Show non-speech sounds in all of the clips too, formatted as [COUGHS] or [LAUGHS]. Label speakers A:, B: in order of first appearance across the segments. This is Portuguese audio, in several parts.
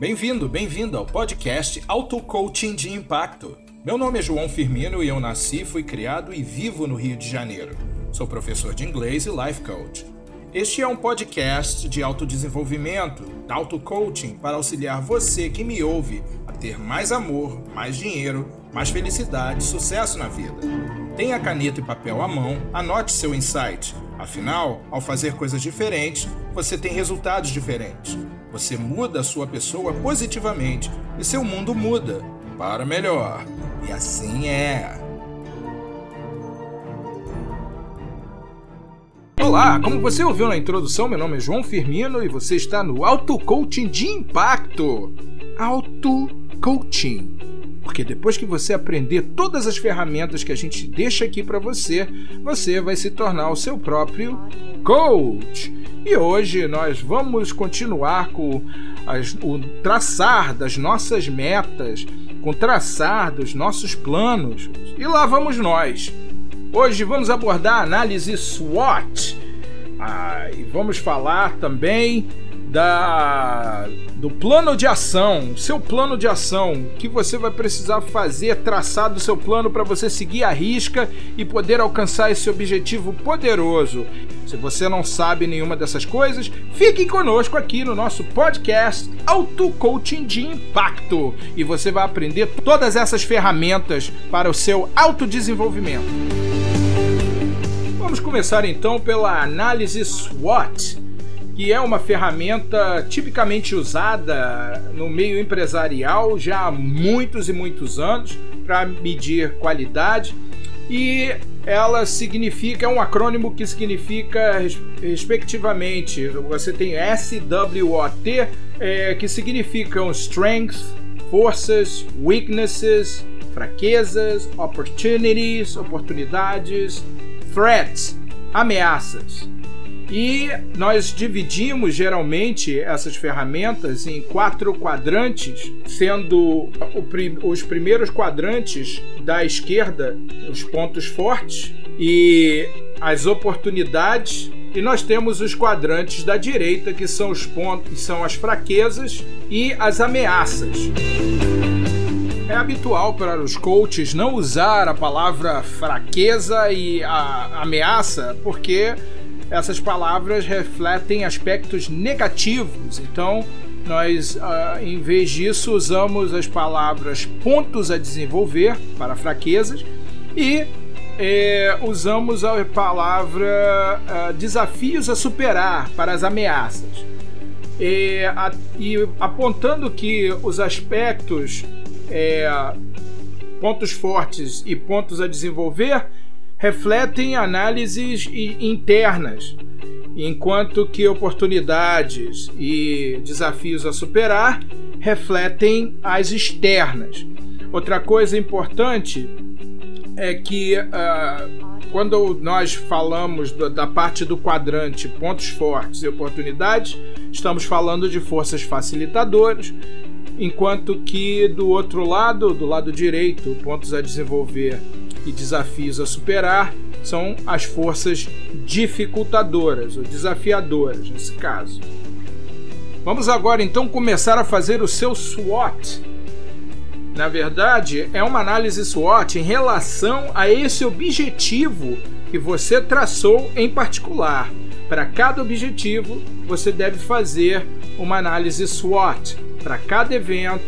A: Bem-vindo, bem-vindo ao podcast Auto Coaching de Impacto. Meu nome é João Firmino e eu nasci, fui criado e vivo no Rio de Janeiro. Sou professor de inglês e life coach. Este é um podcast de autodesenvolvimento, auto coaching para auxiliar você que me ouve a ter mais amor, mais dinheiro, mais felicidade e sucesso na vida. Tenha caneta e papel à mão, anote seu insight. Afinal, ao fazer coisas diferentes, você tem resultados diferentes. Você muda a sua pessoa positivamente e seu mundo muda para melhor. E assim é. Olá, como você ouviu na introdução, meu nome é João Firmino e você está no Auto Coaching de Impacto. Auto Coaching. Porque depois que você aprender todas as ferramentas que a gente deixa aqui para você, você vai se tornar o seu próprio coach. E hoje nós vamos continuar com as, o traçar das nossas metas, com traçar dos nossos planos. E lá vamos nós. Hoje vamos abordar a análise SWOT. Ah, e vamos falar também da do plano de ação, seu plano de ação, que você vai precisar fazer, traçar do seu plano para você seguir a risca e poder alcançar esse objetivo poderoso. Se você não sabe nenhuma dessas coisas, fique conosco aqui no nosso podcast Auto Coaching de Impacto e você vai aprender todas essas ferramentas para o seu autodesenvolvimento. Vamos começar então pela análise SWOT que é uma ferramenta tipicamente usada no meio empresarial já há muitos e muitos anos para medir qualidade e ela significa é um acrônimo que significa respectivamente você tem SWOT é, que significam strength, forças, weaknesses, fraquezas, opportunities, oportunidades, threats, ameaças. E nós dividimos geralmente essas ferramentas em quatro quadrantes, sendo os primeiros quadrantes da esquerda os pontos fortes e as oportunidades e nós temos os quadrantes da direita que são os pontos, são as fraquezas e as ameaças. É habitual para os coaches não usar a palavra fraqueza e a ameaça, porque essas palavras refletem aspectos negativos. Então, nós, uh, em vez disso, usamos as palavras pontos a desenvolver para fraquezas e eh, usamos a palavra uh, desafios a superar para as ameaças. E, a, e apontando que os aspectos, eh, pontos fortes e pontos a desenvolver refletem análises internas, enquanto que oportunidades e desafios a superar refletem as externas. Outra coisa importante é que uh, quando nós falamos do, da parte do quadrante pontos fortes e oportunidades, estamos falando de forças facilitadoras, enquanto que do outro lado, do lado direito, pontos a desenvolver e desafios a superar são as forças dificultadoras ou desafiadoras, nesse caso. Vamos agora então começar a fazer o seu SWOT. Na verdade, é uma análise SWOT em relação a esse objetivo que você traçou em particular. Para cada objetivo, você deve fazer uma análise SWOT. Para cada evento,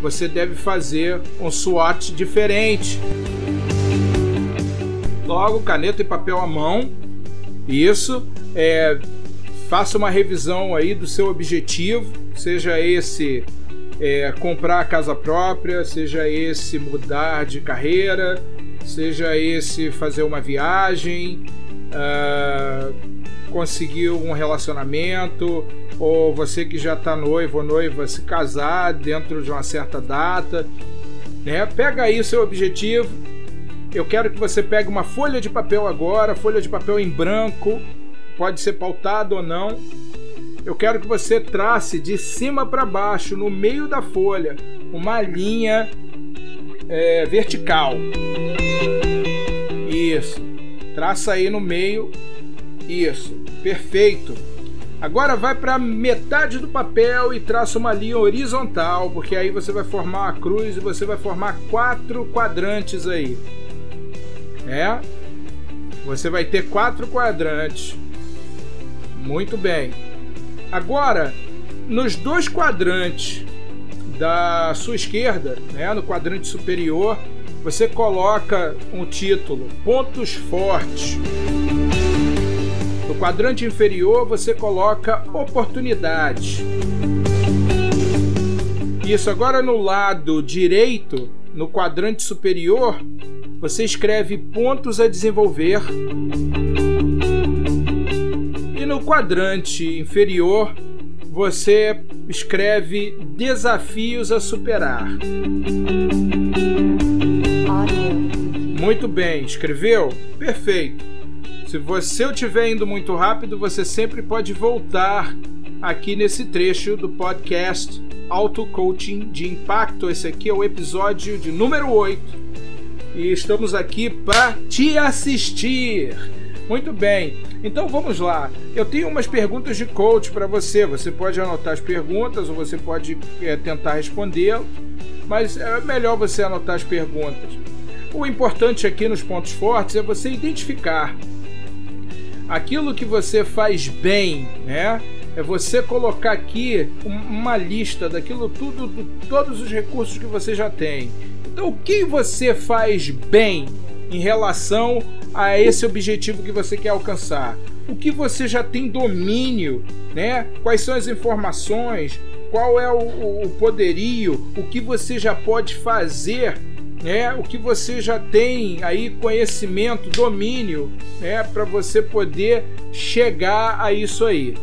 A: você deve fazer um SWOT diferente. Logo, caneta e papel à mão. Isso. É, faça uma revisão aí do seu objetivo, seja esse é, comprar a casa própria, seja esse mudar de carreira, seja esse fazer uma viagem, uh, conseguir um relacionamento, ou você que já está noivo ou noiva se casar dentro de uma certa data. Né? Pega aí o seu objetivo, eu quero que você pegue uma folha de papel agora, folha de papel em branco, pode ser pautado ou não. Eu quero que você trace de cima para baixo, no meio da folha, uma linha é, vertical. Isso. Traça aí no meio. Isso. Perfeito. Agora vai para metade do papel e traça uma linha horizontal, porque aí você vai formar uma cruz e você vai formar quatro quadrantes aí. É? Você vai ter quatro quadrantes. Muito bem. Agora, nos dois quadrantes da sua esquerda, né, no quadrante superior, você coloca um título: Pontos Fortes. No quadrante inferior, você coloca Oportunidades. Isso, agora no lado direito, no quadrante superior, você escreve pontos a desenvolver. E no quadrante inferior, você escreve desafios a superar. Muito bem, escreveu? Perfeito. Se você estiver indo muito rápido, você sempre pode voltar aqui nesse trecho do podcast Auto Coaching de Impacto. Esse aqui é o episódio de número 8 e estamos aqui para te assistir. Muito bem, então vamos lá. Eu tenho umas perguntas de coach para você. Você pode anotar as perguntas ou você pode é, tentar respondê-las, mas é melhor você anotar as perguntas. O importante aqui nos pontos fortes é você identificar aquilo que você faz bem, né? É você colocar aqui uma lista daquilo tudo, todos os recursos que você já tem. Então, o que você faz bem em relação a esse objetivo que você quer alcançar. O que você já tem domínio, né? Quais são as informações? Qual é o, o poderio? O que você já pode fazer né? O que você já tem aí conhecimento, domínio, né? Para você poder chegar a isso aí.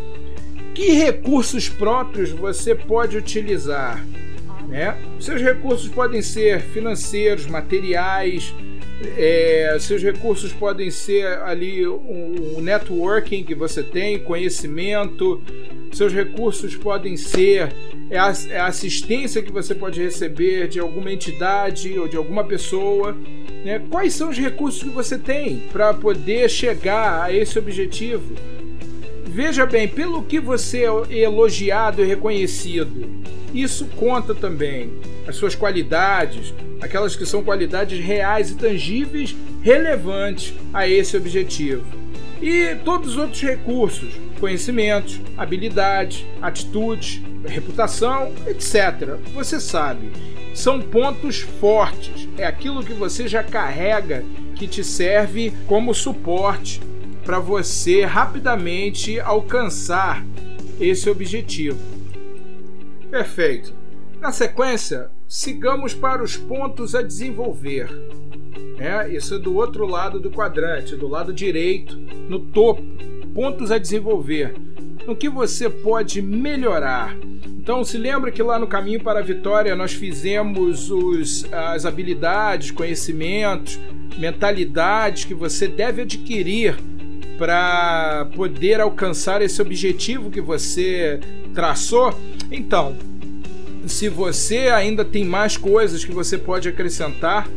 A: Que recursos próprios você pode utilizar? Né? Seus recursos podem ser financeiros, materiais, é, seus recursos podem ser ali o, o networking que você tem, conhecimento. Seus recursos podem ser é a, é a, assistência que você pode receber de alguma entidade ou de alguma pessoa. Né? Quais são os recursos que você tem para poder chegar a esse objetivo? Veja bem, pelo que você é elogiado e reconhecido, isso conta também. As suas qualidades, aquelas que são qualidades reais e tangíveis relevantes a esse objetivo. E todos os outros recursos, conhecimentos, habilidades, atitudes, reputação, etc. Você sabe, são pontos fortes, é aquilo que você já carrega que te serve como suporte para você rapidamente alcançar esse objetivo. Perfeito. Na sequência, sigamos para os pontos a desenvolver. É, isso é do outro lado do quadrante, do lado direito, no topo. Pontos a desenvolver. No que você pode melhorar. Então, se lembra que lá no Caminho para a Vitória nós fizemos os, as habilidades, conhecimentos, mentalidades que você deve adquirir para poder alcançar esse objetivo que você traçou. Então, se você ainda tem mais coisas que você pode acrescentar,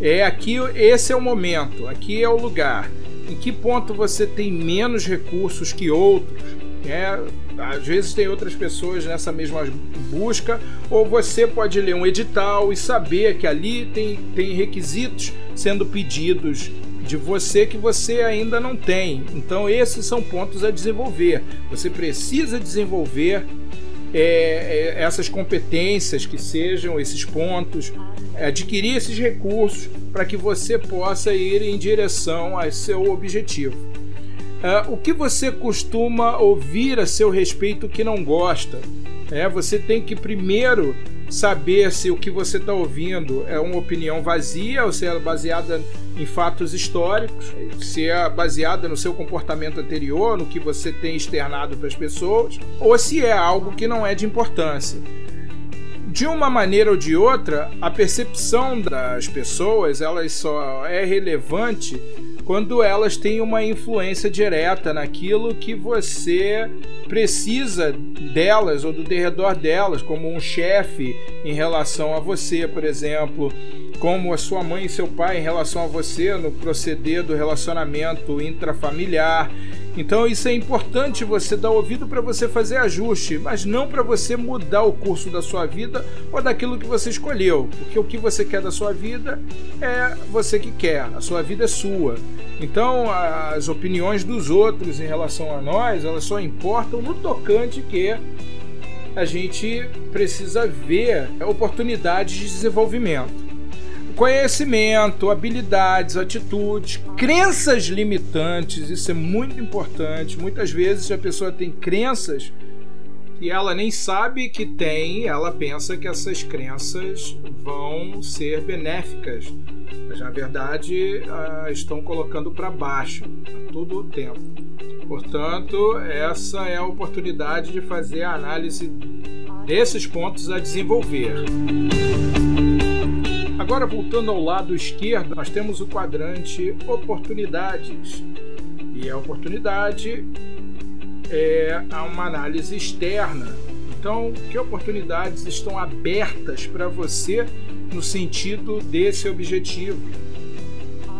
A: é aqui esse é o momento, aqui é o lugar. Em que ponto você tem menos recursos que outros? É, às vezes tem outras pessoas nessa mesma busca, ou você pode ler um edital e saber que ali tem, tem requisitos sendo pedidos de você que você ainda não tem. Então, esses são pontos a desenvolver. Você precisa desenvolver é, é, essas competências que sejam esses pontos, adquirir esses recursos para que você possa ir em direção a seu objetivo. Uh, o que você costuma ouvir a seu respeito que não gosta? É, você tem que primeiro saber se o que você está ouvindo é uma opinião vazia ou se é baseada em fatos históricos, se é baseada no seu comportamento anterior, no que você tem externado para as pessoas, ou se é algo que não é de importância. De uma maneira ou de outra, a percepção das pessoas elas só é relevante quando elas têm uma influência direta naquilo que você precisa delas ou do derredor delas, como um chefe em relação a você, por exemplo, como a sua mãe e seu pai em relação a você no proceder do relacionamento intrafamiliar. Então isso é importante você dar ouvido para você fazer ajuste, mas não para você mudar o curso da sua vida ou daquilo que você escolheu, porque o que você quer da sua vida é você que quer, a sua vida é sua. Então as opiniões dos outros em relação a nós, elas só importam no tocante que a gente precisa ver oportunidades de desenvolvimento conhecimento, habilidades, atitudes, crenças limitantes, isso é muito importante. Muitas vezes a pessoa tem crenças que ela nem sabe que tem, ela pensa que essas crenças vão ser benéficas, mas na verdade estão colocando para baixo a todo o tempo. Portanto, essa é a oportunidade de fazer a análise desses pontos a desenvolver. Agora, voltando ao lado esquerdo, nós temos o quadrante oportunidades. E a oportunidade é uma análise externa. Então, que oportunidades estão abertas para você no sentido desse objetivo?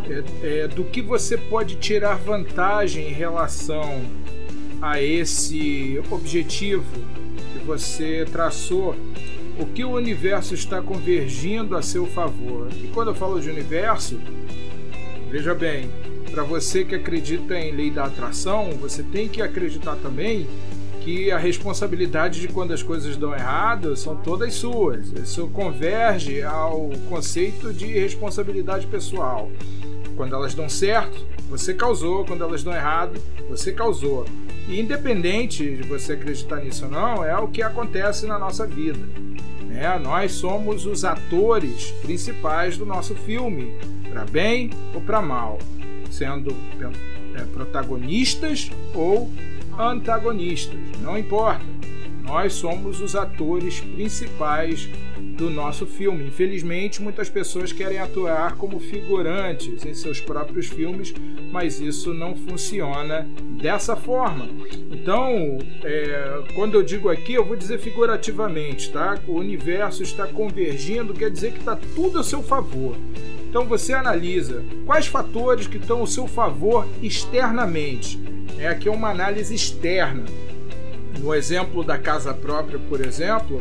A: É, é, do que você pode tirar vantagem em relação a esse objetivo que você traçou o que o universo está convergindo a seu favor. E quando eu falo de universo, veja bem, para você que acredita em lei da atração, você tem que acreditar também que a responsabilidade de quando as coisas dão errado são todas suas. Isso converge ao conceito de responsabilidade pessoal. Quando elas dão certo, você causou, quando elas dão errado, você causou. E independente de você acreditar nisso ou não, é o que acontece na nossa vida. É, nós somos os atores principais do nosso filme, para bem ou para mal, sendo é, protagonistas ou antagonistas, não importa. Nós somos os atores principais do nosso filme. Infelizmente, muitas pessoas querem atuar como figurantes em seus próprios filmes, mas isso não funciona dessa forma. Então, é, quando eu digo aqui, eu vou dizer figurativamente, tá? O universo está convergindo, quer dizer que está tudo a seu favor. Então você analisa quais fatores que estão ao seu favor externamente. É aqui uma análise externa. No exemplo da casa própria, por exemplo,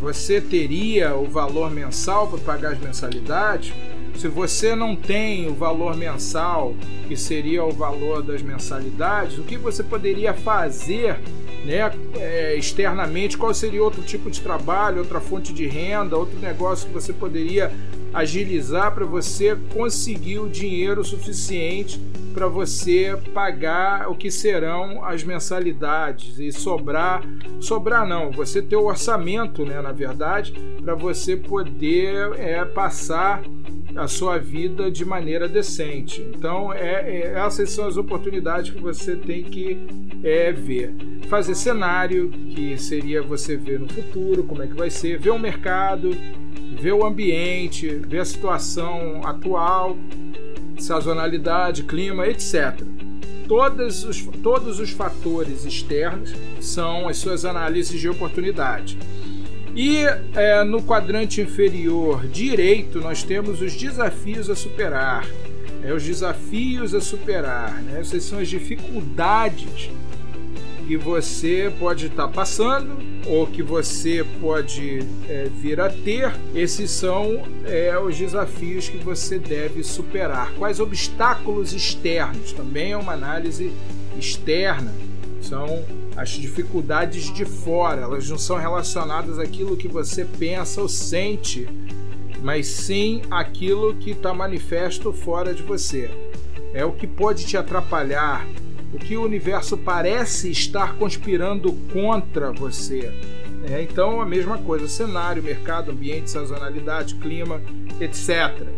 A: você teria o valor mensal para pagar as mensalidades. Se você não tem o valor mensal, que seria o valor das mensalidades, o que você poderia fazer né, é, externamente? Qual seria outro tipo de trabalho, outra fonte de renda, outro negócio que você poderia agilizar para você conseguir o dinheiro suficiente para você pagar o que serão as mensalidades e sobrar, sobrar não, você ter o orçamento, né, na verdade, para você poder é, passar a sua vida de maneira decente. Então, é, é, essas são as oportunidades que você tem que é, ver. Fazer cenário, que seria você ver no futuro como é que vai ser, ver o mercado, ver o ambiente, ver a situação atual, sazonalidade, clima, etc. Todos os, todos os fatores externos são as suas análises de oportunidade. E é, no quadrante inferior direito nós temos os desafios a superar. É, os desafios a superar, né? essas são as dificuldades que você pode estar passando ou que você pode é, vir a ter, esses são é, os desafios que você deve superar. Quais obstáculos externos? Também é uma análise externa. São as dificuldades de fora, elas não são relacionadas àquilo que você pensa ou sente, mas sim aquilo que está manifesto fora de você. É o que pode te atrapalhar, o que o universo parece estar conspirando contra você. É, então, a mesma coisa: cenário, mercado, ambiente, sazonalidade, clima, etc.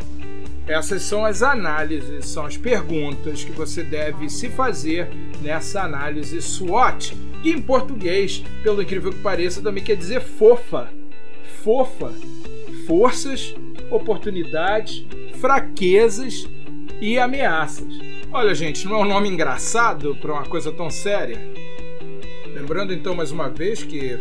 A: Essas são as análises, são as perguntas que você deve se fazer nessa análise SWOT, que em português, pelo incrível que pareça, também quer dizer fofa. Fofa. Forças, oportunidades, fraquezas e ameaças. Olha, gente, não é um nome engraçado para uma coisa tão séria? Lembrando então mais uma vez que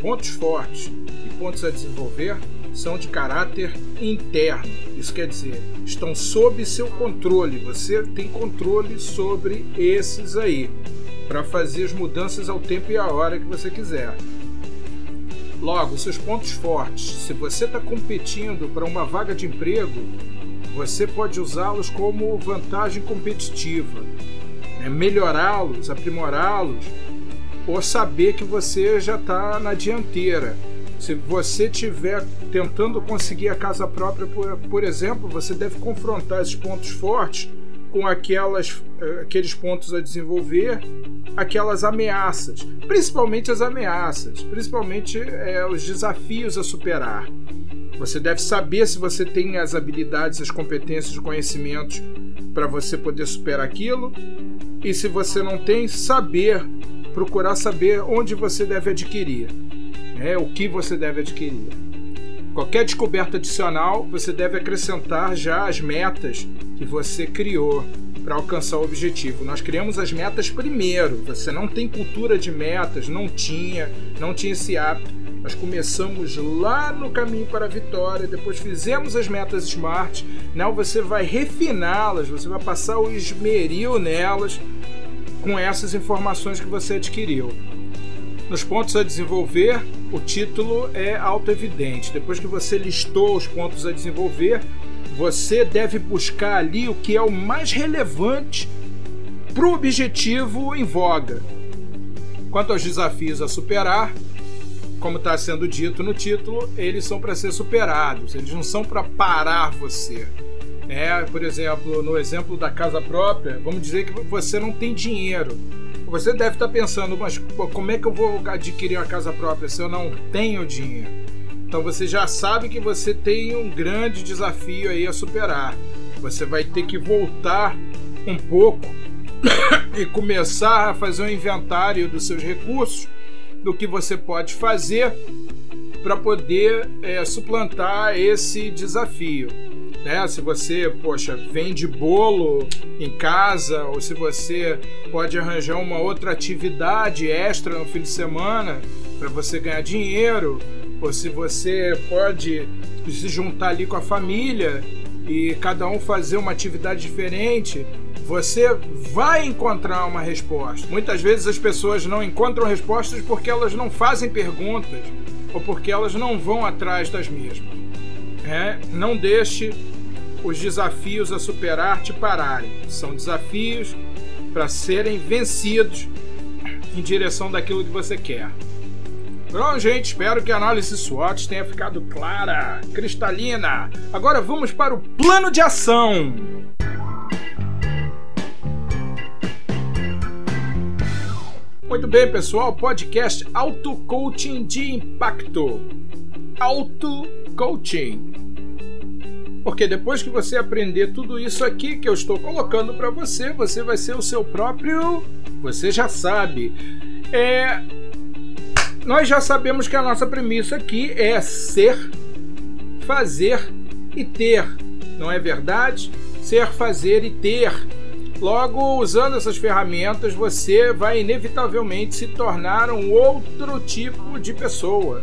A: pontos fortes e pontos a desenvolver são de caráter interno. Isso quer dizer, estão sob seu controle. Você tem controle sobre esses aí. para fazer as mudanças ao tempo e à hora que você quiser. Logo, seus pontos fortes. Se você está competindo para uma vaga de emprego, você pode usá-los como vantagem competitiva, né? melhorá-los, aprimorá-los, ou saber que você já está na dianteira. Se você estiver tentando conseguir a casa própria, por, por exemplo, você deve confrontar esses pontos fortes com aquelas, eh, aqueles pontos a desenvolver, aquelas ameaças, principalmente as ameaças, principalmente é, os desafios a superar. Você deve saber se você tem as habilidades, as competências, os conhecimentos para você poder superar aquilo. E se você não tem, saber, procurar saber onde você deve adquirir, né? o que você deve adquirir. Qualquer descoberta adicional, você deve acrescentar já as metas que você criou para alcançar o objetivo. Nós criamos as metas primeiro. Você não tem cultura de metas, não tinha, não tinha esse hábito. Nós começamos lá no caminho para a vitória, depois fizemos as metas SMART, não você vai refiná-las, você vai passar o esmeril nelas com essas informações que você adquiriu. Nos pontos a desenvolver, o título é auto-evidente. Depois que você listou os pontos a desenvolver, você deve buscar ali o que é o mais relevante para o objetivo em voga. Quanto aos desafios a superar, como está sendo dito no título, eles são para ser superados, eles não são para parar você. É, por exemplo, no exemplo da casa própria, vamos dizer que você não tem dinheiro. Você deve estar tá pensando, mas como é que eu vou adquirir uma casa própria se eu não tenho dinheiro? Então você já sabe que você tem um grande desafio aí a superar. Você vai ter que voltar um pouco [COUGHS] e começar a fazer um inventário dos seus recursos do que você pode fazer para poder é, suplantar esse desafio. Né? Se você, poxa, vende bolo em casa, ou se você pode arranjar uma outra atividade extra no fim de semana para você ganhar dinheiro, ou se você pode se juntar ali com a família e cada um fazer uma atividade diferente, você vai encontrar uma resposta. Muitas vezes as pessoas não encontram respostas porque elas não fazem perguntas ou porque elas não vão atrás das mesmas. É, não deixe os desafios a superar te pararem. São desafios para serem vencidos em direção daquilo que você quer. Bom, gente, espero que a análise SWOT tenha ficado clara, cristalina. Agora vamos para o plano de ação. Muito bem, pessoal, podcast Auto Coaching de Impacto. Auto Coaching. Porque depois que você aprender tudo isso aqui que eu estou colocando para você, você vai ser o seu próprio. Você já sabe. É... Nós já sabemos que a nossa premissa aqui é ser, fazer e ter. Não é verdade? Ser, fazer e ter Logo, usando essas ferramentas, você vai inevitavelmente se tornar um outro tipo de pessoa.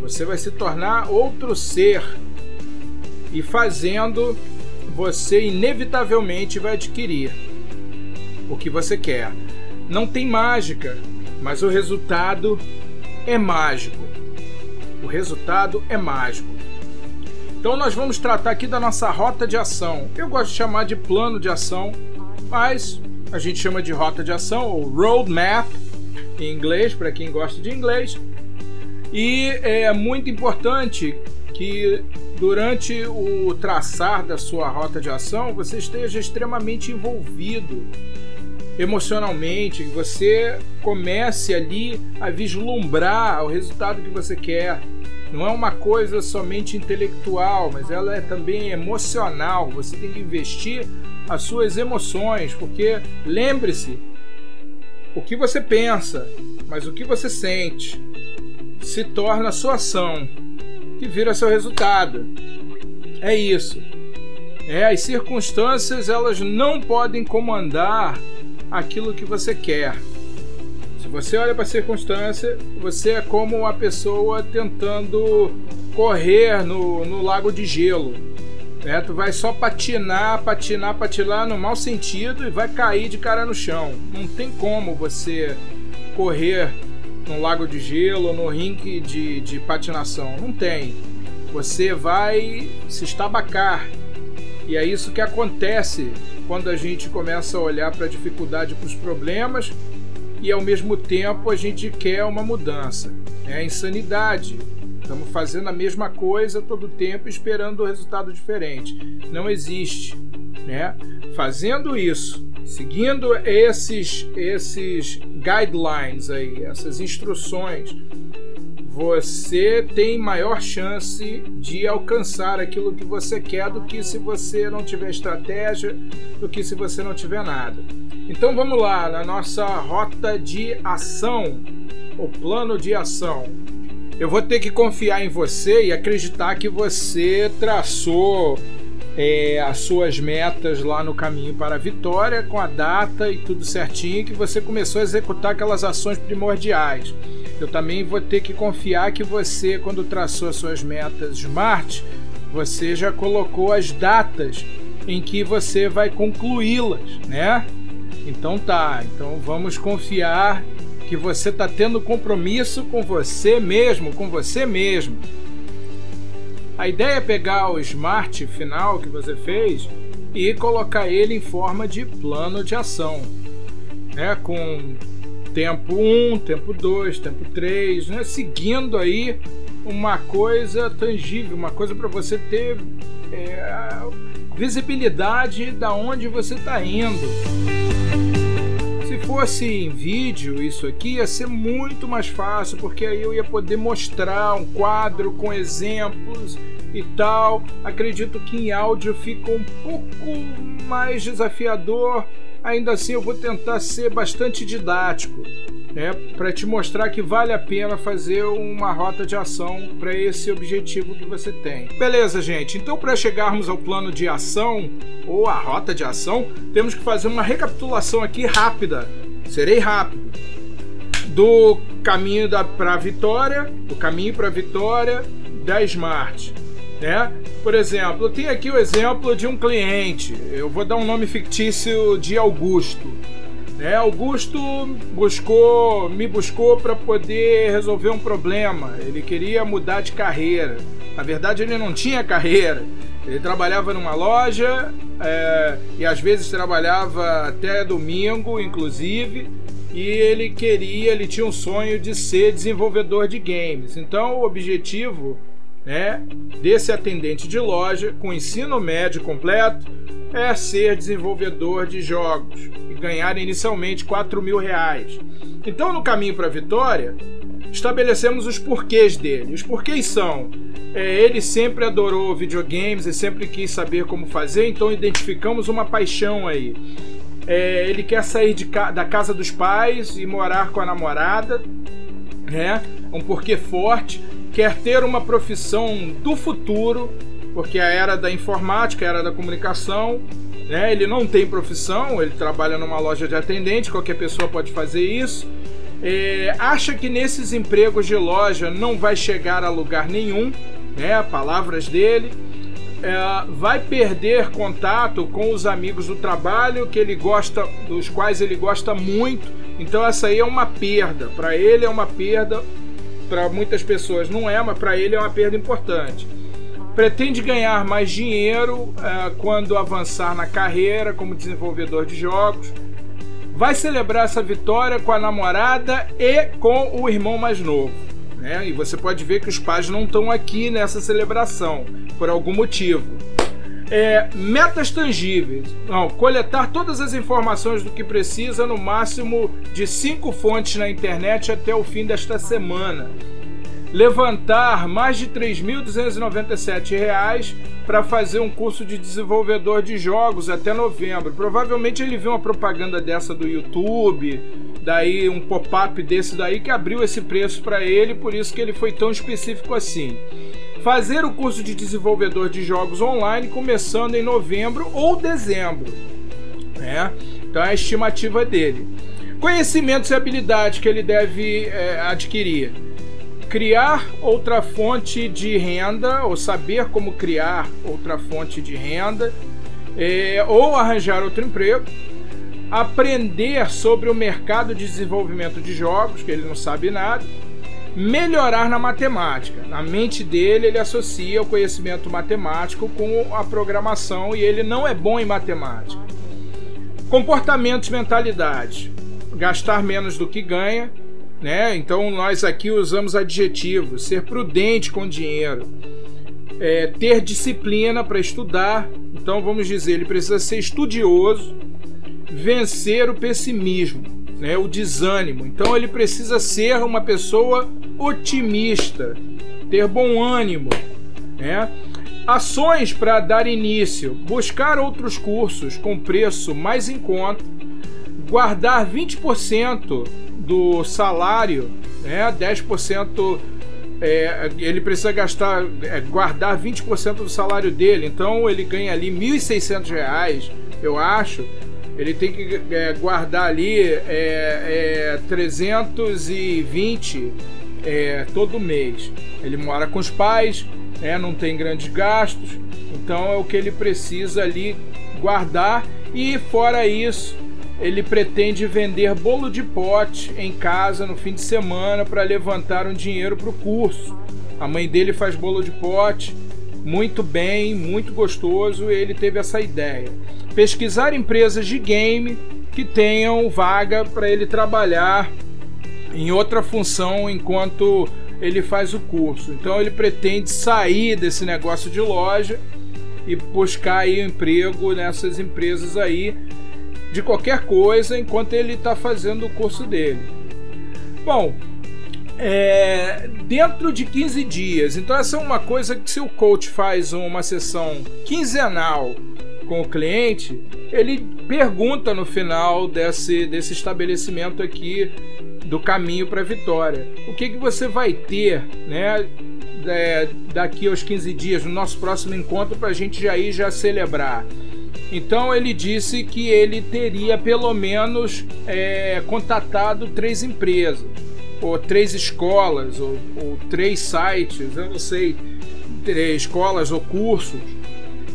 A: Você vai se tornar outro ser. E fazendo, você inevitavelmente vai adquirir o que você quer. Não tem mágica, mas o resultado é mágico. O resultado é mágico. Então nós vamos tratar aqui da nossa rota de ação. Eu gosto de chamar de plano de ação, mas a gente chama de rota de ação ou roadmap em inglês para quem gosta de inglês. E é muito importante que durante o traçar da sua rota de ação você esteja extremamente envolvido emocionalmente, que você comece ali a vislumbrar o resultado que você quer, não é uma coisa somente intelectual, mas ela é também emocional. Você tem que investir as suas emoções, porque lembre-se, o que você pensa, mas o que você sente, se torna a sua ação, que vira seu resultado. É isso. É, as circunstâncias elas não podem comandar aquilo que você quer. Se você olha para a circunstância, você é como uma pessoa tentando correr no, no lago de gelo. Né? Tu vai só patinar, patinar, patinar no mau sentido e vai cair de cara no chão. Não tem como você correr no lago de gelo no rink de, de patinação. Não tem. Você vai se estabacar. E é isso que acontece quando a gente começa a olhar para a dificuldade, para os problemas e ao mesmo tempo a gente quer uma mudança. É insanidade. Estamos fazendo a mesma coisa todo tempo esperando um resultado diferente. Não existe, né? Fazendo isso, seguindo esses esses guidelines aí, essas instruções, você tem maior chance de alcançar aquilo que você quer do que se você não tiver estratégia, do que se você não tiver nada. Então vamos lá na nossa rota de ação, o plano de ação. Eu vou ter que confiar em você e acreditar que você traçou é, as suas metas lá no caminho para a vitória, com a data e tudo certinho, que você começou a executar aquelas ações primordiais. Eu também vou ter que confiar que você, quando traçou as suas metas SMART, você já colocou as datas em que você vai concluí-las, né? Então tá, então vamos confiar que você está tendo compromisso com você mesmo, com você mesmo. A ideia é pegar o smart final que você fez e colocar ele em forma de plano de ação, né? Com tempo 1, um, tempo 2, tempo 3, né? seguindo aí uma coisa tangível, uma coisa para você ter é, visibilidade da onde você está indo fosse em vídeo isso aqui, ia ser muito mais fácil, porque aí eu ia poder mostrar um quadro com exemplos e tal. Acredito que em áudio fica um pouco mais desafiador. Ainda assim, eu vou tentar ser bastante didático, né, para te mostrar que vale a pena fazer uma rota de ação para esse objetivo que você tem. Beleza, gente? Então, para chegarmos ao plano de ação ou a rota de ação, temos que fazer uma recapitulação aqui rápida serei rápido. Do caminho para a vitória, do caminho para vitória da Smart, né? Por exemplo, tenho aqui o exemplo de um cliente. Eu vou dar um nome fictício de Augusto. Né? Augusto buscou, me buscou para poder resolver um problema. Ele queria mudar de carreira. Na verdade, ele não tinha carreira. Ele trabalhava numa loja é, e às vezes trabalhava até domingo, inclusive. E ele queria, ele tinha um sonho de ser desenvolvedor de games. Então, o objetivo né, desse atendente de loja com ensino médio completo é ser desenvolvedor de jogos e ganhar inicialmente 4 mil reais. Então, no caminho para a vitória, estabelecemos os porquês dele. Os porquês são: é, ele sempre adorou videogames e sempre quis saber como fazer, então identificamos uma paixão aí. É, ele quer sair de, da casa dos pais e morar com a namorada, né? Um porquê forte. Quer ter uma profissão do futuro, porque a era da informática, a era da comunicação, né? Ele não tem profissão, ele trabalha numa loja de atendente, qualquer pessoa pode fazer isso. É, acha que nesses empregos de loja não vai chegar a lugar nenhum, né? Palavras dele. É, vai perder contato com os amigos do trabalho que ele gosta, dos quais ele gosta muito. Então essa aí é uma perda. Para ele é uma perda, para muitas pessoas não é, mas para ele é uma perda importante. Pretende ganhar mais dinheiro é, quando avançar na carreira como desenvolvedor de jogos vai celebrar essa vitória com a namorada e com o irmão mais novo. Né? E você pode ver que os pais não estão aqui nessa celebração, por algum motivo. É, metas tangíveis. Não, coletar todas as informações do que precisa no máximo de cinco fontes na internet até o fim desta semana levantar mais de R$ 3.297 para fazer um curso de desenvolvedor de jogos até novembro. Provavelmente ele viu uma propaganda dessa do YouTube, daí um pop-up desse daí que abriu esse preço para ele, por isso que ele foi tão específico assim. Fazer o curso de desenvolvedor de jogos online começando em novembro ou dezembro. Né? Então é a estimativa dele. Conhecimentos e habilidades que ele deve é, adquirir criar outra fonte de renda, ou saber como criar outra fonte de renda, é, ou arranjar outro emprego, aprender sobre o mercado de desenvolvimento de jogos, que ele não sabe nada, melhorar na matemática. Na mente dele, ele associa o conhecimento matemático com a programação e ele não é bom em matemática. Comportamentos, mentalidade. Gastar menos do que ganha, né? Então nós aqui usamos adjetivos: ser prudente com dinheiro, é, ter disciplina para estudar. Então vamos dizer, ele precisa ser estudioso, vencer o pessimismo, né? O desânimo. Então ele precisa ser uma pessoa otimista, ter bom ânimo, né? Ações para dar início: buscar outros cursos com preço mais em conta, guardar 20% do salário, né? 10% é, ele precisa gastar, é, guardar 20% do salário dele, então ele ganha ali R$ 1.600, eu acho. Ele tem que é, guardar ali é, 320 é, todo mês. Ele mora com os pais, né, não tem grandes gastos, então é o que ele precisa ali guardar. E fora isso, ele pretende vender bolo de pote em casa no fim de semana para levantar um dinheiro para o curso. A mãe dele faz bolo de pote muito bem, muito gostoso, e ele teve essa ideia. Pesquisar empresas de game que tenham vaga para ele trabalhar em outra função enquanto ele faz o curso. Então ele pretende sair desse negócio de loja e buscar aí emprego nessas empresas aí de qualquer coisa enquanto ele está fazendo o curso dele. Bom, é, dentro de 15 dias. Então, essa é uma coisa que se o coach faz uma sessão quinzenal com o cliente, ele pergunta no final desse, desse estabelecimento aqui do caminho para a vitória. O que, que você vai ter né, é, daqui aos 15 dias, no nosso próximo encontro, para a gente já ir já celebrar? Então ele disse que ele teria pelo menos é, contatado três empresas, ou três escolas, ou, ou três sites, eu não sei, três escolas ou cursos.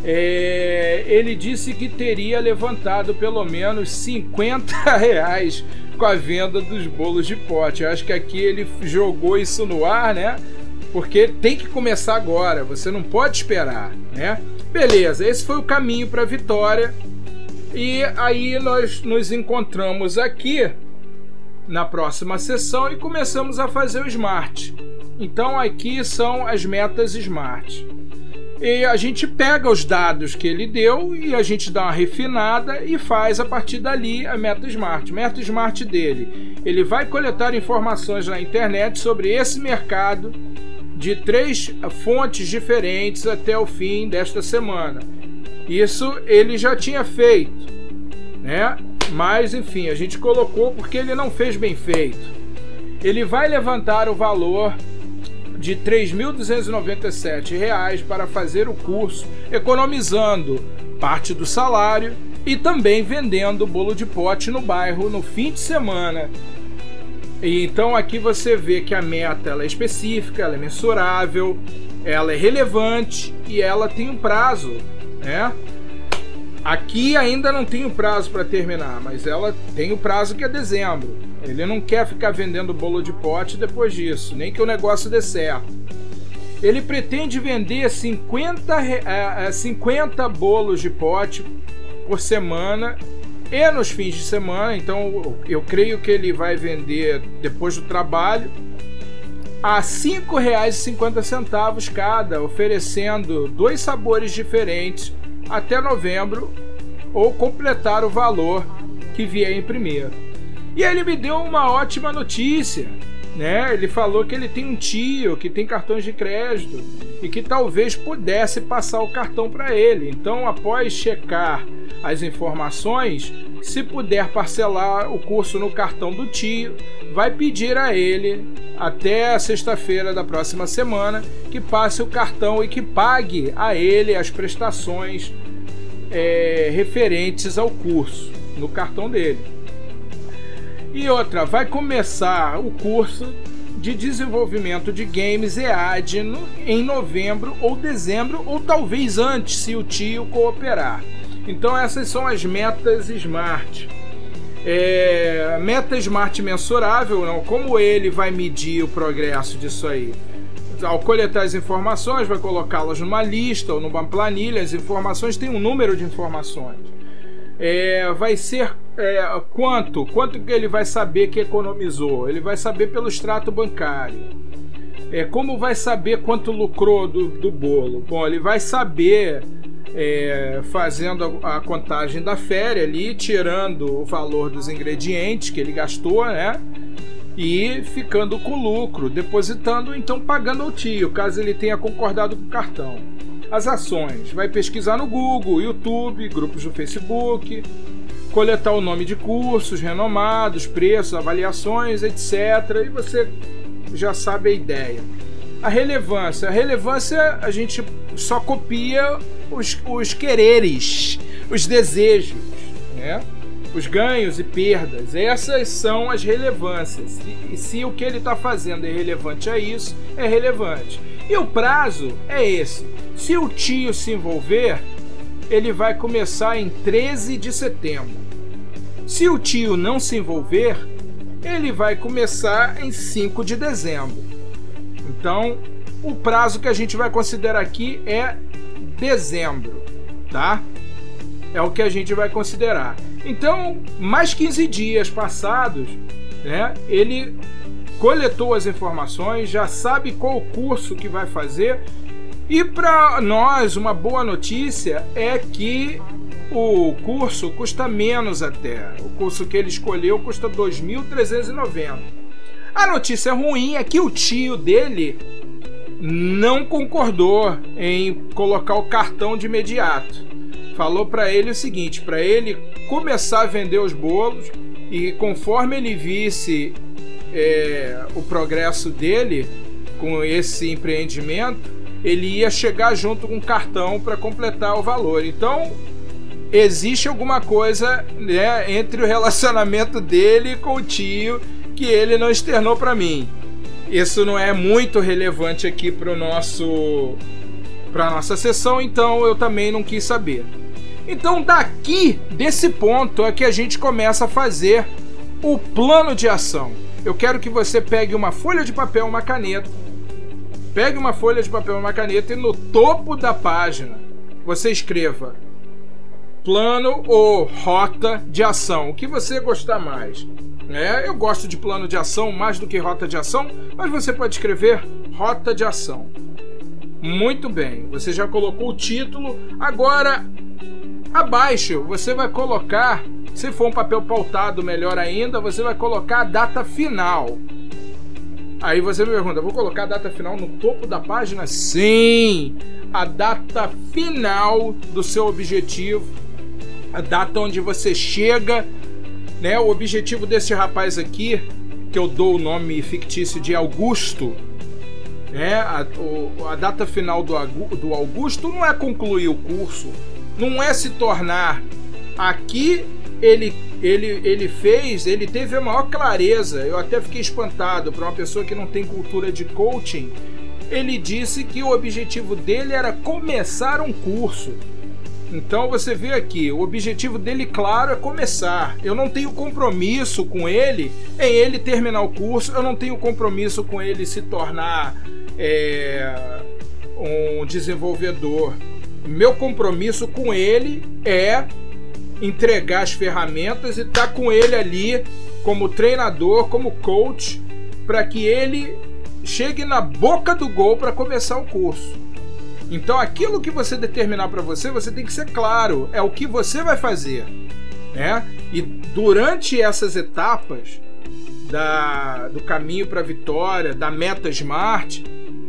A: É, ele disse que teria levantado pelo menos 50 [LAUGHS] reais com a venda dos bolos de pote. Eu acho que aqui ele jogou isso no ar, né? Porque tem que começar agora, você não pode esperar, né? Beleza, esse foi o caminho para a vitória. E aí nós nos encontramos aqui na próxima sessão e começamos a fazer o Smart. Então aqui são as metas Smart. E a gente pega os dados que ele deu e a gente dá uma refinada e faz a partir dali a meta Smart. Meta Smart dele. Ele vai coletar informações na internet sobre esse mercado de três fontes diferentes até o fim desta semana. Isso ele já tinha feito, né? Mas enfim, a gente colocou porque ele não fez bem feito. Ele vai levantar o valor de R$ 3.297 para fazer o curso, economizando parte do salário e também vendendo bolo de pote no bairro no fim de semana e então aqui você vê que a meta ela é específica, ela é mensurável, ela é relevante e ela tem um prazo, né? Aqui ainda não tem o prazo para terminar, mas ela tem o prazo que é dezembro. Ele não quer ficar vendendo bolo de pote depois disso, nem que o negócio dê certo. Ele pretende vender 50, 50 bolos de pote por semana e nos fins de semana. Então eu creio que ele vai vender depois do trabalho a R$ 5,50 cada, oferecendo dois sabores diferentes até novembro ou completar o valor que vier em primeiro. E ele me deu uma ótima notícia, né? Ele falou que ele tem um tio que tem cartões de crédito e que talvez pudesse passar o cartão para ele. Então, após checar as informações, se puder parcelar o curso no cartão do tio, vai pedir a ele até sexta-feira da próxima semana que passe o cartão e que pague a ele as prestações é, referentes ao curso no cartão dele. E outra, vai começar o curso de desenvolvimento de games EAD em novembro ou dezembro, ou talvez antes, se o tio cooperar. Então, essas são as metas smart. É, meta smart mensurável, não? como ele vai medir o progresso disso aí? Ao coletar as informações, vai colocá-las numa lista ou numa planilha. As informações têm um número de informações. É, vai ser é, quanto? Quanto que ele vai saber que economizou? Ele vai saber pelo extrato bancário. É, como vai saber quanto lucrou do, do bolo? Bom, ele vai saber é, fazendo a, a, contagem da féria ali, tirando o valor dos ingredientes que ele gastou, né? E ficando com lucro, depositando, então pagando ao tio, caso ele tenha concordado com o cartão. As ações, vai pesquisar no Google, YouTube, grupos do Facebook, coletar o nome de cursos renomados, preços, avaliações, etc. E você já sabe a ideia. A relevância. A relevância a gente só copia os, os quereres, os desejos, né? os ganhos e perdas. Essas são as relevâncias. E, e se o que ele está fazendo é relevante a isso, é relevante. E o prazo é esse. Se o tio se envolver, ele vai começar em 13 de setembro. Se o tio não se envolver, ele vai começar em 5 de dezembro. Então, o prazo que a gente vai considerar aqui é dezembro, tá? É o que a gente vai considerar. Então, mais 15 dias passados, né, ele coletou as informações, já sabe qual curso que vai fazer. E para nós, uma boa notícia é que o curso custa menos até. O curso que ele escolheu custa 2.390. A notícia ruim é que o tio dele não concordou em colocar o cartão de imediato. Falou para ele o seguinte, para ele começar a vender os bolos e conforme ele visse é, o progresso dele com esse empreendimento, ele ia chegar junto com o cartão para completar o valor. Então, existe alguma coisa né, entre o relacionamento dele com o tio que ele não externou para mim isso não é muito relevante aqui para nosso para nossa sessão, então eu também não quis saber. Então daqui desse ponto é que a gente começa a fazer o plano de ação. Eu quero que você pegue uma folha de papel, uma caneta. Pegue uma folha de papel, uma caneta e no topo da página você escreva plano ou rota de ação, o que você gostar mais. É, eu gosto de plano de ação mais do que rota de ação, mas você pode escrever rota de ação. Muito bem, você já colocou o título. Agora, abaixo, você vai colocar, se for um papel pautado, melhor ainda, você vai colocar a data final. Aí você me pergunta, vou colocar a data final no topo da página? Sim! A data final do seu objetivo, a data onde você chega né? O objetivo desse rapaz aqui, que eu dou o nome fictício de Augusto, né? a, o, a data final do, do Augusto não é concluir o curso, não é se tornar. Aqui ele, ele, ele fez, ele teve a maior clareza. Eu até fiquei espantado para uma pessoa que não tem cultura de coaching. Ele disse que o objetivo dele era começar um curso. Então você vê aqui, o objetivo dele, claro, é começar. Eu não tenho compromisso com ele em ele terminar o curso, eu não tenho compromisso com ele se tornar é, um desenvolvedor. Meu compromisso com ele é entregar as ferramentas e tá com ele ali como treinador, como coach, para que ele chegue na boca do gol para começar o curso. Então, aquilo que você determinar para você, você tem que ser claro, é o que você vai fazer, né? E durante essas etapas da, do caminho para a vitória, da meta smart,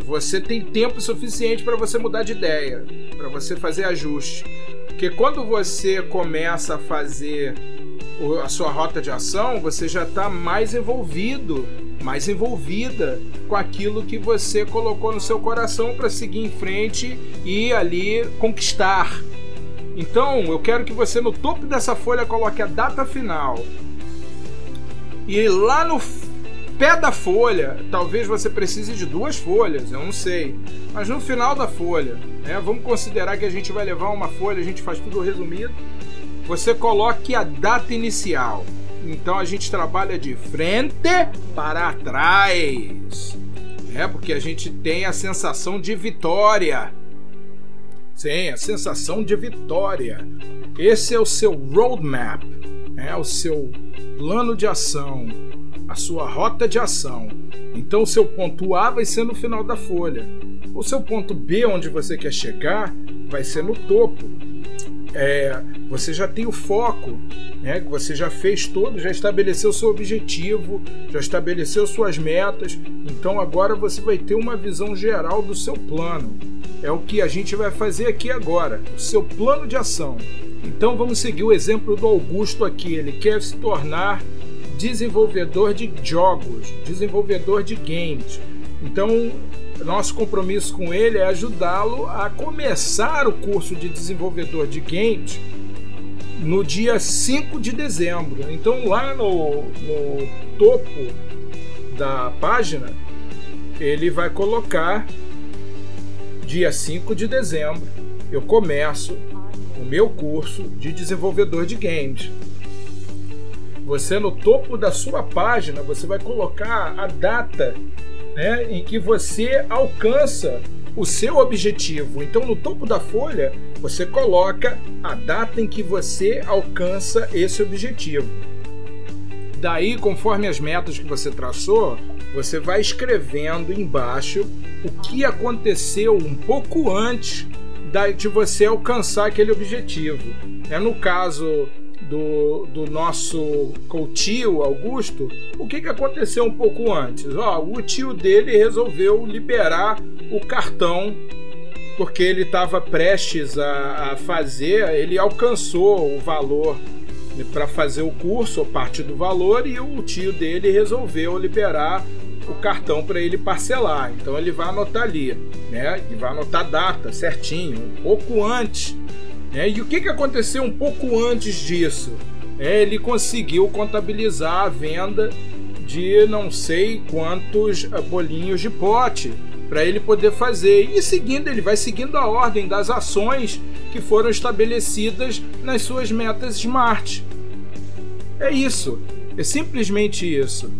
A: você tem tempo suficiente para você mudar de ideia, para você fazer ajuste. Porque quando você começa a fazer a sua rota de ação, você já está mais envolvido mais envolvida com aquilo que você colocou no seu coração para seguir em frente e ali conquistar. Então, eu quero que você no topo dessa folha coloque a data final. E lá no pé da folha, talvez você precise de duas folhas, eu não sei. Mas no final da folha, né, vamos considerar que a gente vai levar uma folha, a gente faz tudo resumido. Você coloque a data inicial. Então a gente trabalha de frente para trás. É porque a gente tem a sensação de vitória. Sim, a sensação de vitória. Esse é o seu roadmap, é o seu plano de ação, a sua rota de ação. Então seu ponto A vai ser no final da folha. O seu ponto B, onde você quer chegar, vai ser no topo. É, você já tem o foco, né? Você já fez todo, já estabeleceu seu objetivo, já estabeleceu suas metas. Então agora você vai ter uma visão geral do seu plano. É o que a gente vai fazer aqui agora, o seu plano de ação. Então vamos seguir o exemplo do Augusto aqui. Ele quer se tornar desenvolvedor de jogos, desenvolvedor de games. Então, nosso compromisso com ele é ajudá-lo a começar o curso de desenvolvedor de games no dia 5 de dezembro. Então, lá no, no topo da página, ele vai colocar dia 5 de dezembro. Eu começo o meu curso de desenvolvedor de games. Você no topo da sua página, você vai colocar a data né, em que você alcança o seu objetivo. Então, no topo da folha, você coloca a data em que você alcança esse objetivo. Daí, conforme as metas que você traçou, você vai escrevendo embaixo o que aconteceu um pouco antes de você alcançar aquele objetivo. É no caso do, do nosso tio Augusto, o que, que aconteceu um pouco antes? Ó, o tio dele resolveu liberar o cartão porque ele estava prestes a, a, fazer, ele alcançou o valor para fazer o curso, ou parte do valor, e o tio dele resolveu liberar o cartão para ele parcelar. Então ele vai anotar ali, né? E vai anotar a data certinho, um pouco antes é, e o que, que aconteceu um pouco antes disso? É, ele conseguiu contabilizar a venda de não sei quantos ah, bolinhos de pote para ele poder fazer. E seguindo, ele vai seguindo a ordem das ações que foram estabelecidas nas suas metas SMART. É isso. É simplesmente isso.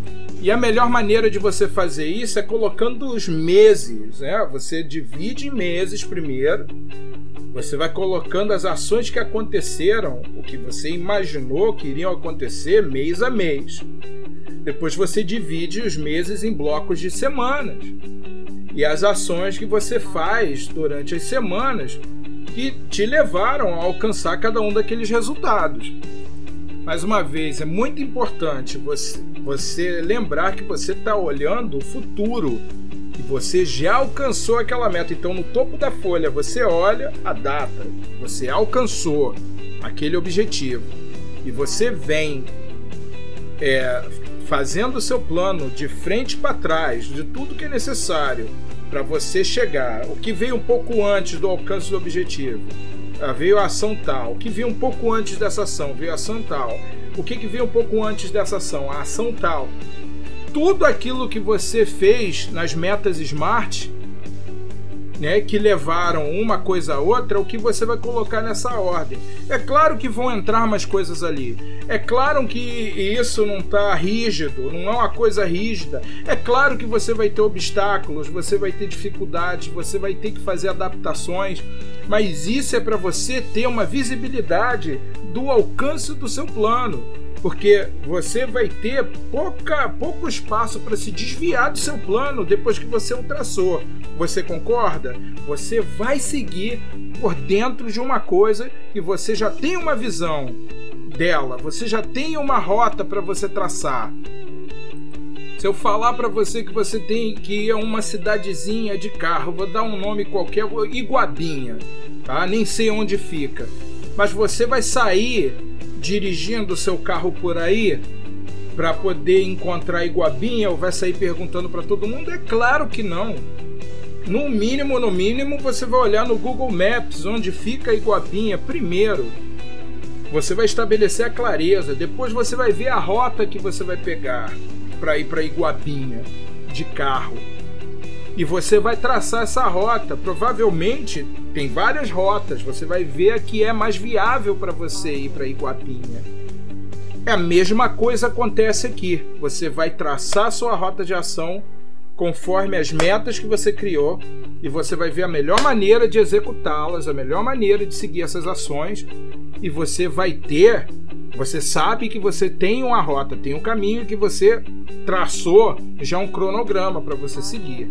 A: E a melhor maneira de você fazer isso é colocando os meses. Né? Você divide em meses primeiro você vai colocando as ações que aconteceram, o que você imaginou que iriam acontecer mês a mês. Depois você divide os meses em blocos de semanas. E as ações que você faz durante as semanas que te levaram a alcançar cada um daqueles resultados. Mais uma vez, é muito importante você, você lembrar que você está olhando o futuro você já alcançou aquela meta. Então, no topo da folha, você olha a data, você alcançou aquele objetivo e você vem é, fazendo o seu plano de frente para trás, de tudo que é necessário para você chegar. O que veio um pouco antes do alcance do objetivo? Ah, veio a ação tal. O que veio um pouco antes dessa ação? Veio a ação tal. O que, que veio um pouco antes dessa ação? A ação tal tudo aquilo que você fez nas metas smart, né, que levaram uma coisa a outra, o que você vai colocar nessa ordem. É claro que vão entrar mais coisas ali. É claro que isso não está rígido, não é uma coisa rígida. É claro que você vai ter obstáculos, você vai ter dificuldades, você vai ter que fazer adaptações, mas isso é para você ter uma visibilidade do alcance do seu plano porque você vai ter pouca, pouco espaço para se desviar do seu plano depois que você o traçou. Você concorda? Você vai seguir por dentro de uma coisa e você já tem uma visão dela, você já tem uma rota para você traçar. Se eu falar para você que você tem que ir a uma cidadezinha de carro, vou dar um nome qualquer, Iguabinha, tá? Nem sei onde fica. Mas você vai sair dirigindo seu carro por aí para poder encontrar Iguabinha ou vai sair perguntando para todo mundo? É claro que não. No mínimo, no mínimo, você vai olhar no Google Maps onde fica Iguabinha primeiro. Você vai estabelecer a clareza, depois você vai ver a rota que você vai pegar. para ir para Iguabinha de carro. E você vai traçar essa rota. Provavelmente tem várias rotas. Você vai ver a que é mais viável para você ir para Iguapinha. É a mesma coisa acontece aqui. Você vai traçar sua rota de ação conforme as metas que você criou e você vai ver a melhor maneira de executá-las, a melhor maneira de seguir essas ações e você vai ter, você sabe que você tem uma rota, tem um caminho que você traçou já um cronograma para você seguir.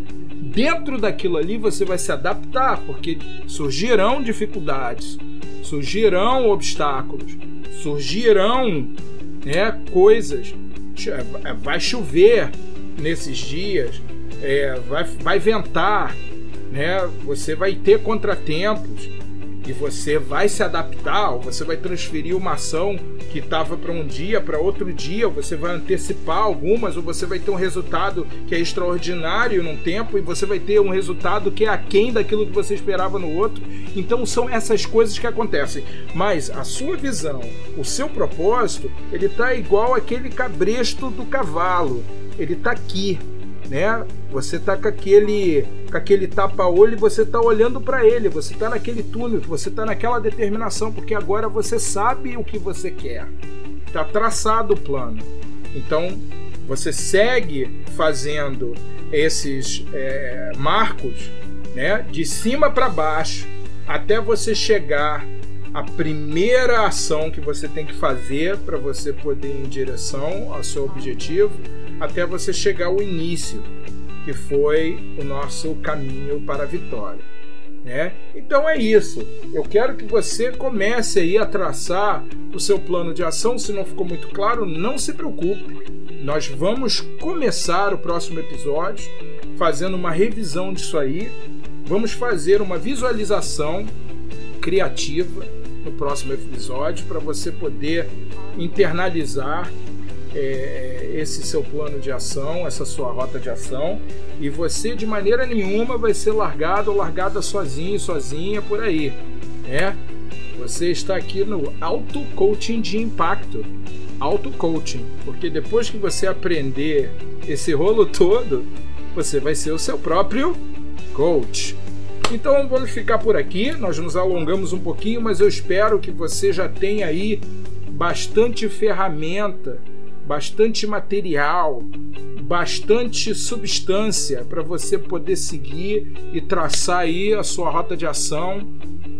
A: Dentro daquilo ali você vai se adaptar, porque surgirão dificuldades, surgirão obstáculos, surgirão né, coisas. Vai chover nesses dias, é, vai, vai ventar, né? Você vai ter contratempos e você vai se adaptar, ou você vai transferir uma ação que estava para um dia para outro dia, ou você vai antecipar algumas, ou você vai ter um resultado que é extraordinário num tempo e você vai ter um resultado que é aquém daquilo que você esperava no outro. Então são essas coisas que acontecem. Mas a sua visão, o seu propósito, ele está igual aquele cabresto do cavalo. Ele está aqui, né? Você tá com aquele com aquele tapa-olho e você tá olhando para ele, você tá naquele túnel, você tá naquela determinação, porque agora você sabe o que você quer. Tá traçado o plano. Então, você segue fazendo esses é, marcos, né, de cima para baixo, até você chegar à primeira ação que você tem que fazer para você poder ir em direção ao seu objetivo até você chegar ao início, que foi o nosso caminho para a vitória. Né? Então é isso. Eu quero que você comece aí a traçar o seu plano de ação. Se não ficou muito claro, não se preocupe. Nós vamos começar o próximo episódio fazendo uma revisão disso aí. Vamos fazer uma visualização criativa no próximo episódio para você poder internalizar é, esse seu plano de ação, essa sua rota de ação, e você de maneira nenhuma vai ser largado ou largada sozinho, sozinha por aí, né? Você está aqui no auto coaching de impacto, auto coaching, porque depois que você aprender esse rolo todo, você vai ser o seu próprio coach. Então vamos ficar por aqui. Nós nos alongamos um pouquinho, mas eu espero que você já tenha aí bastante ferramenta bastante material, bastante substância para você poder seguir e traçar aí a sua rota de ação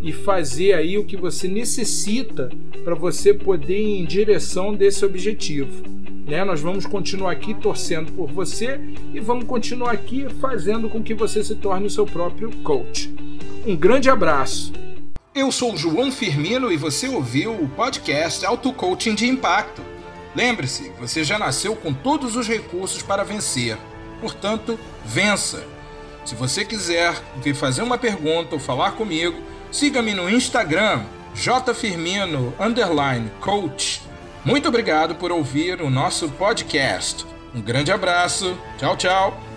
A: e fazer aí o que você necessita para você poder ir em direção desse objetivo. Né? Nós vamos continuar aqui torcendo por você e vamos continuar aqui fazendo com que você se torne o seu próprio coach. Um grande abraço. Eu sou João Firmino e você ouviu o podcast Auto Coaching de Impacto. Lembre-se, você já nasceu com todos os recursos para vencer. Portanto, vença. Se você quiser vir fazer uma pergunta ou falar comigo, siga-me no Instagram, jfirmino coach. Muito obrigado por ouvir o nosso podcast. Um grande abraço. Tchau, tchau.